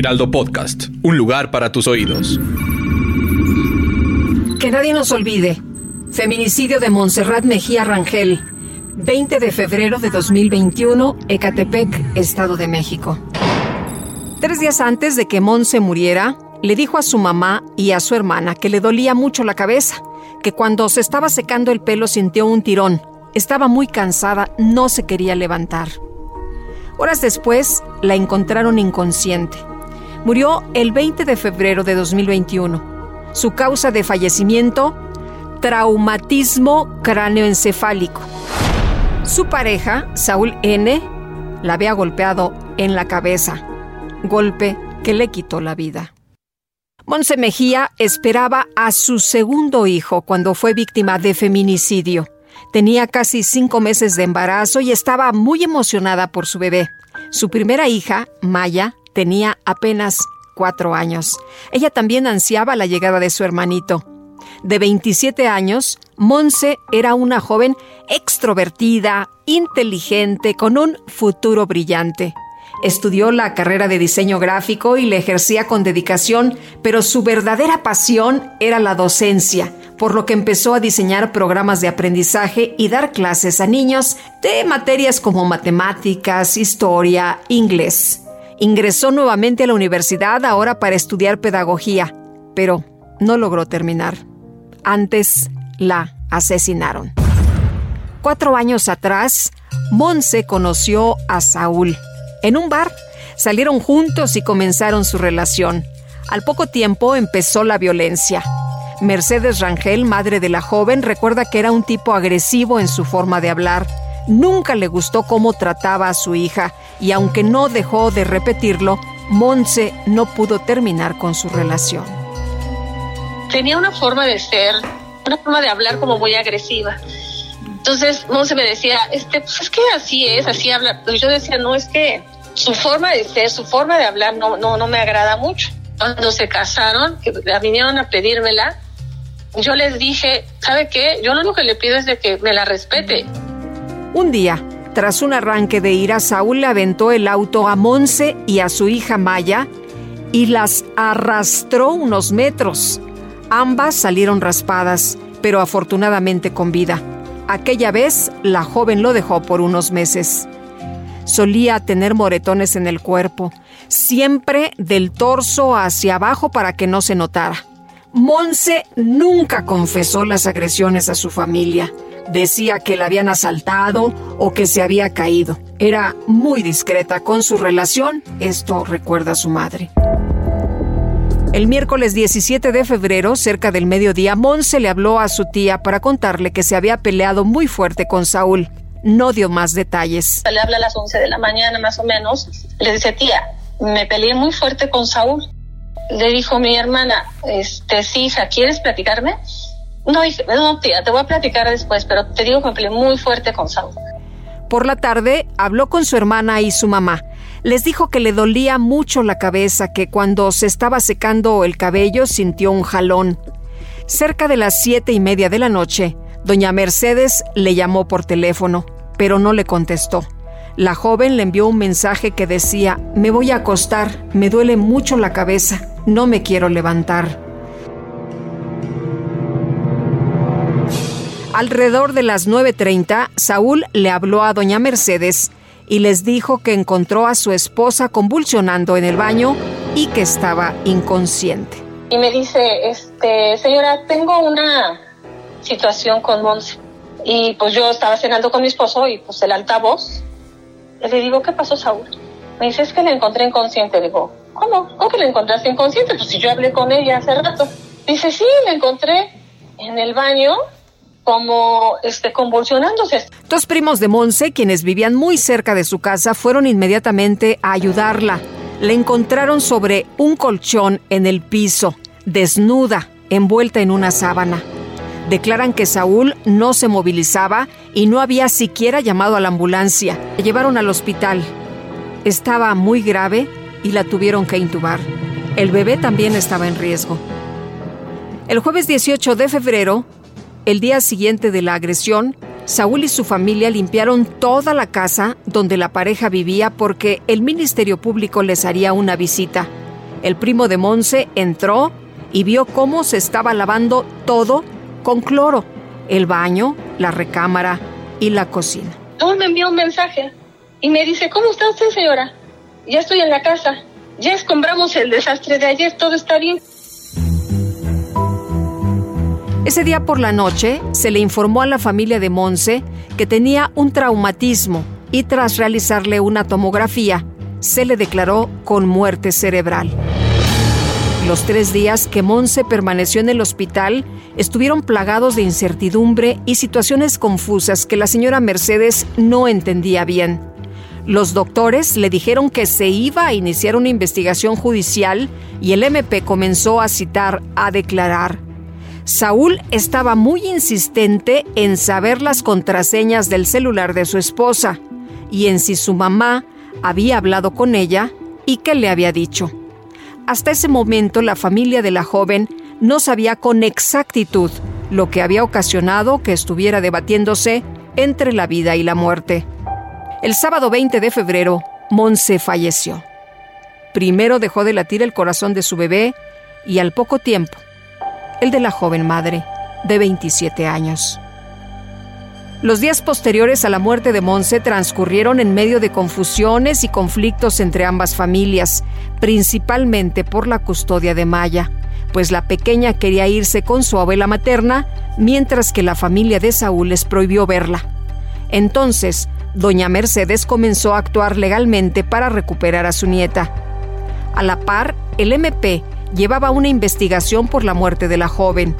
Heraldo Podcast, un lugar para tus oídos. Que nadie nos olvide. Feminicidio de Montserrat Mejía Rangel. 20 de febrero de 2021, Ecatepec, Estado de México. Tres días antes de que Monse muriera, le dijo a su mamá y a su hermana que le dolía mucho la cabeza, que cuando se estaba secando el pelo sintió un tirón. Estaba muy cansada, no se quería levantar. Horas después, la encontraron inconsciente. Murió el 20 de febrero de 2021. Su causa de fallecimiento, traumatismo cráneoencefálico. Su pareja, Saúl N., la había golpeado en la cabeza golpe que le quitó la vida. Monse Mejía esperaba a su segundo hijo cuando fue víctima de feminicidio. Tenía casi cinco meses de embarazo y estaba muy emocionada por su bebé. Su primera hija, Maya, tenía apenas cuatro años. Ella también ansiaba la llegada de su hermanito. De 27 años, Monse era una joven extrovertida, inteligente, con un futuro brillante. Estudió la carrera de diseño gráfico y la ejercía con dedicación, pero su verdadera pasión era la docencia, por lo que empezó a diseñar programas de aprendizaje y dar clases a niños de materias como matemáticas, historia, inglés. Ingresó nuevamente a la universidad ahora para estudiar pedagogía, pero no logró terminar. Antes la asesinaron. Cuatro años atrás, Monse conoció a Saúl, en un bar. Salieron juntos y comenzaron su relación. Al poco tiempo empezó la violencia. Mercedes Rangel, madre de la joven, recuerda que era un tipo agresivo en su forma de hablar. Nunca le gustó cómo trataba a su hija y aunque no dejó de repetirlo, Monse no pudo terminar con su relación. Tenía una forma de ser, una forma de hablar como muy agresiva. Entonces Monse me decía, este, pues es que así es, así habla. Yo decía, no, es que su forma de ser, su forma de hablar no, no, no me agrada mucho. Cuando se casaron, que vinieron a pedírmela, yo les dije, ¿sabe qué? Yo lo único que le pido es de que me la respete. Un día, tras un arranque de ira, Saúl le aventó el auto a Monse y a su hija Maya y las arrastró unos metros. Ambas salieron raspadas, pero afortunadamente con vida. Aquella vez, la joven lo dejó por unos meses. Solía tener moretones en el cuerpo, siempre del torso hacia abajo para que no se notara. Monse nunca confesó las agresiones a su familia. Decía que la habían asaltado o que se había caído. Era muy discreta con su relación, esto recuerda a su madre. El miércoles 17 de febrero, cerca del mediodía, Monse le habló a su tía para contarle que se había peleado muy fuerte con Saúl. No dio más detalles. Le habla a las 11 de la mañana más o menos. Le dice, tía, me peleé muy fuerte con Saúl. Le dijo mi hermana, este, sí, hija, ¿quieres platicarme? No, no, tía, te voy a platicar después, pero te digo que me peleé muy fuerte con Saúl. Por la tarde habló con su hermana y su mamá. Les dijo que le dolía mucho la cabeza, que cuando se estaba secando el cabello sintió un jalón. Cerca de las siete y media de la noche, doña Mercedes le llamó por teléfono, pero no le contestó. La joven le envió un mensaje que decía, me voy a acostar, me duele mucho la cabeza, no me quiero levantar. Alrededor de las 9.30, Saúl le habló a doña Mercedes y les dijo que encontró a su esposa convulsionando en el baño y que estaba inconsciente. Y me dice, este, señora, tengo una situación con Monse. Y pues yo estaba cenando con mi esposo y pues el altavoz. Le digo, ¿qué pasó, Saúl? Me dice, es que la encontré inconsciente. Digo, ¿cómo? ¿Cómo que la encontraste inconsciente? Pues si yo hablé con ella hace rato. Dice, sí, la encontré en el baño como este, convulsionándose. Dos primos de Monse, quienes vivían muy cerca de su casa, fueron inmediatamente a ayudarla. Le encontraron sobre un colchón en el piso, desnuda, envuelta en una sábana. Declaran que Saúl no se movilizaba y no había siquiera llamado a la ambulancia. La llevaron al hospital. Estaba muy grave y la tuvieron que intubar. El bebé también estaba en riesgo. El jueves 18 de febrero, el día siguiente de la agresión, Saúl y su familia limpiaron toda la casa donde la pareja vivía porque el Ministerio Público les haría una visita. El primo de Monse entró y vio cómo se estaba lavando todo con cloro, el baño, la recámara y la cocina. Saúl me envió un mensaje y me dice, ¿cómo está usted, señora? Ya estoy en la casa. Ya escombramos el desastre de ayer, todo está bien. Ese día por la noche se le informó a la familia de Monse que tenía un traumatismo y tras realizarle una tomografía se le declaró con muerte cerebral. Los tres días que Monse permaneció en el hospital estuvieron plagados de incertidumbre y situaciones confusas que la señora Mercedes no entendía bien. Los doctores le dijeron que se iba a iniciar una investigación judicial y el MP comenzó a citar, a declarar. Saúl estaba muy insistente en saber las contraseñas del celular de su esposa y en si su mamá había hablado con ella y qué le había dicho. Hasta ese momento la familia de la joven no sabía con exactitud lo que había ocasionado que estuviera debatiéndose entre la vida y la muerte. El sábado 20 de febrero, Monse falleció. Primero dejó de latir el corazón de su bebé y al poco tiempo el de la joven madre, de 27 años. Los días posteriores a la muerte de Monse transcurrieron en medio de confusiones y conflictos entre ambas familias, principalmente por la custodia de Maya, pues la pequeña quería irse con su abuela materna, mientras que la familia de Saúl les prohibió verla. Entonces, doña Mercedes comenzó a actuar legalmente para recuperar a su nieta. A la par, el MP llevaba una investigación por la muerte de la joven.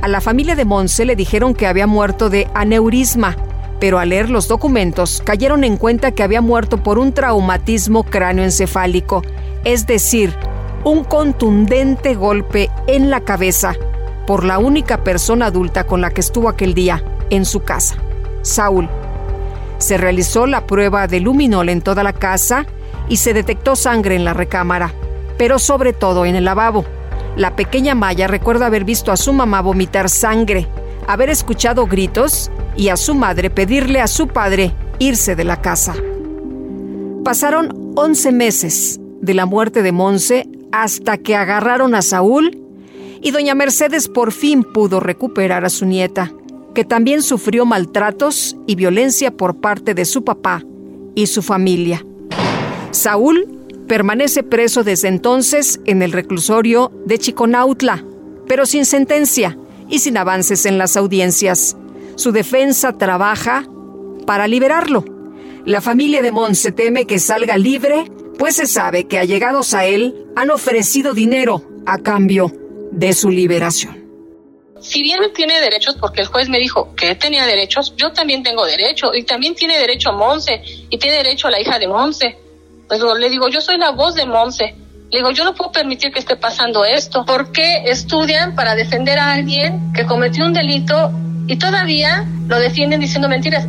A la familia de Monse le dijeron que había muerto de aneurisma, pero al leer los documentos cayeron en cuenta que había muerto por un traumatismo cráneoencefálico, es decir, un contundente golpe en la cabeza por la única persona adulta con la que estuvo aquel día en su casa, Saúl. Se realizó la prueba de luminol en toda la casa y se detectó sangre en la recámara pero sobre todo en el lavabo. La pequeña Maya recuerda haber visto a su mamá vomitar sangre, haber escuchado gritos y a su madre pedirle a su padre irse de la casa. Pasaron 11 meses de la muerte de Monse hasta que agarraron a Saúl y doña Mercedes por fin pudo recuperar a su nieta, que también sufrió maltratos y violencia por parte de su papá y su familia. Saúl Permanece preso desde entonces en el reclusorio de Chiconautla, pero sin sentencia y sin avances en las audiencias. Su defensa trabaja para liberarlo. La familia de Monse teme que salga libre, pues se sabe que allegados a él han ofrecido dinero a cambio de su liberación. Si bien tiene derechos, porque el juez me dijo que tenía derechos, yo también tengo derecho, y también tiene derecho Monse, y tiene derecho la hija de Monse. Pues le digo, yo soy la voz de Monse. Le digo, yo no puedo permitir que esté pasando esto. ¿Por qué estudian para defender a alguien que cometió un delito y todavía lo defienden diciendo mentiras?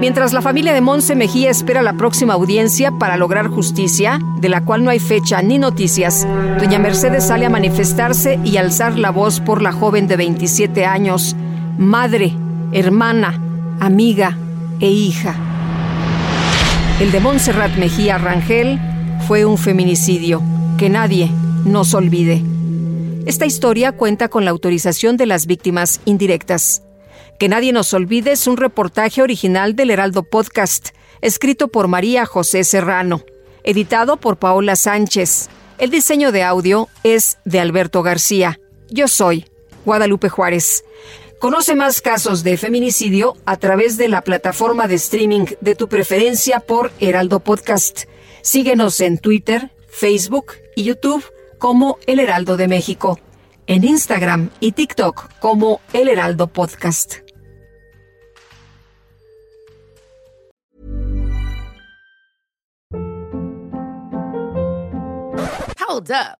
Mientras la familia de Monse Mejía espera la próxima audiencia para lograr justicia, de la cual no hay fecha ni noticias, doña Mercedes sale a manifestarse y alzar la voz por la joven de 27 años, madre, hermana, amiga, e hija. El de Montserrat Mejía Rangel fue un feminicidio que nadie nos olvide. Esta historia cuenta con la autorización de las víctimas indirectas. Que nadie nos olvide es un reportaje original del Heraldo Podcast, escrito por María José Serrano, editado por Paola Sánchez. El diseño de audio es de Alberto García. Yo soy Guadalupe Juárez. Conoce más casos de feminicidio a través de la plataforma de streaming de tu preferencia por Heraldo Podcast. Síguenos en Twitter, Facebook y YouTube como El Heraldo de México. en Instagram y TikTok como El Heraldo Podcast. Hold up.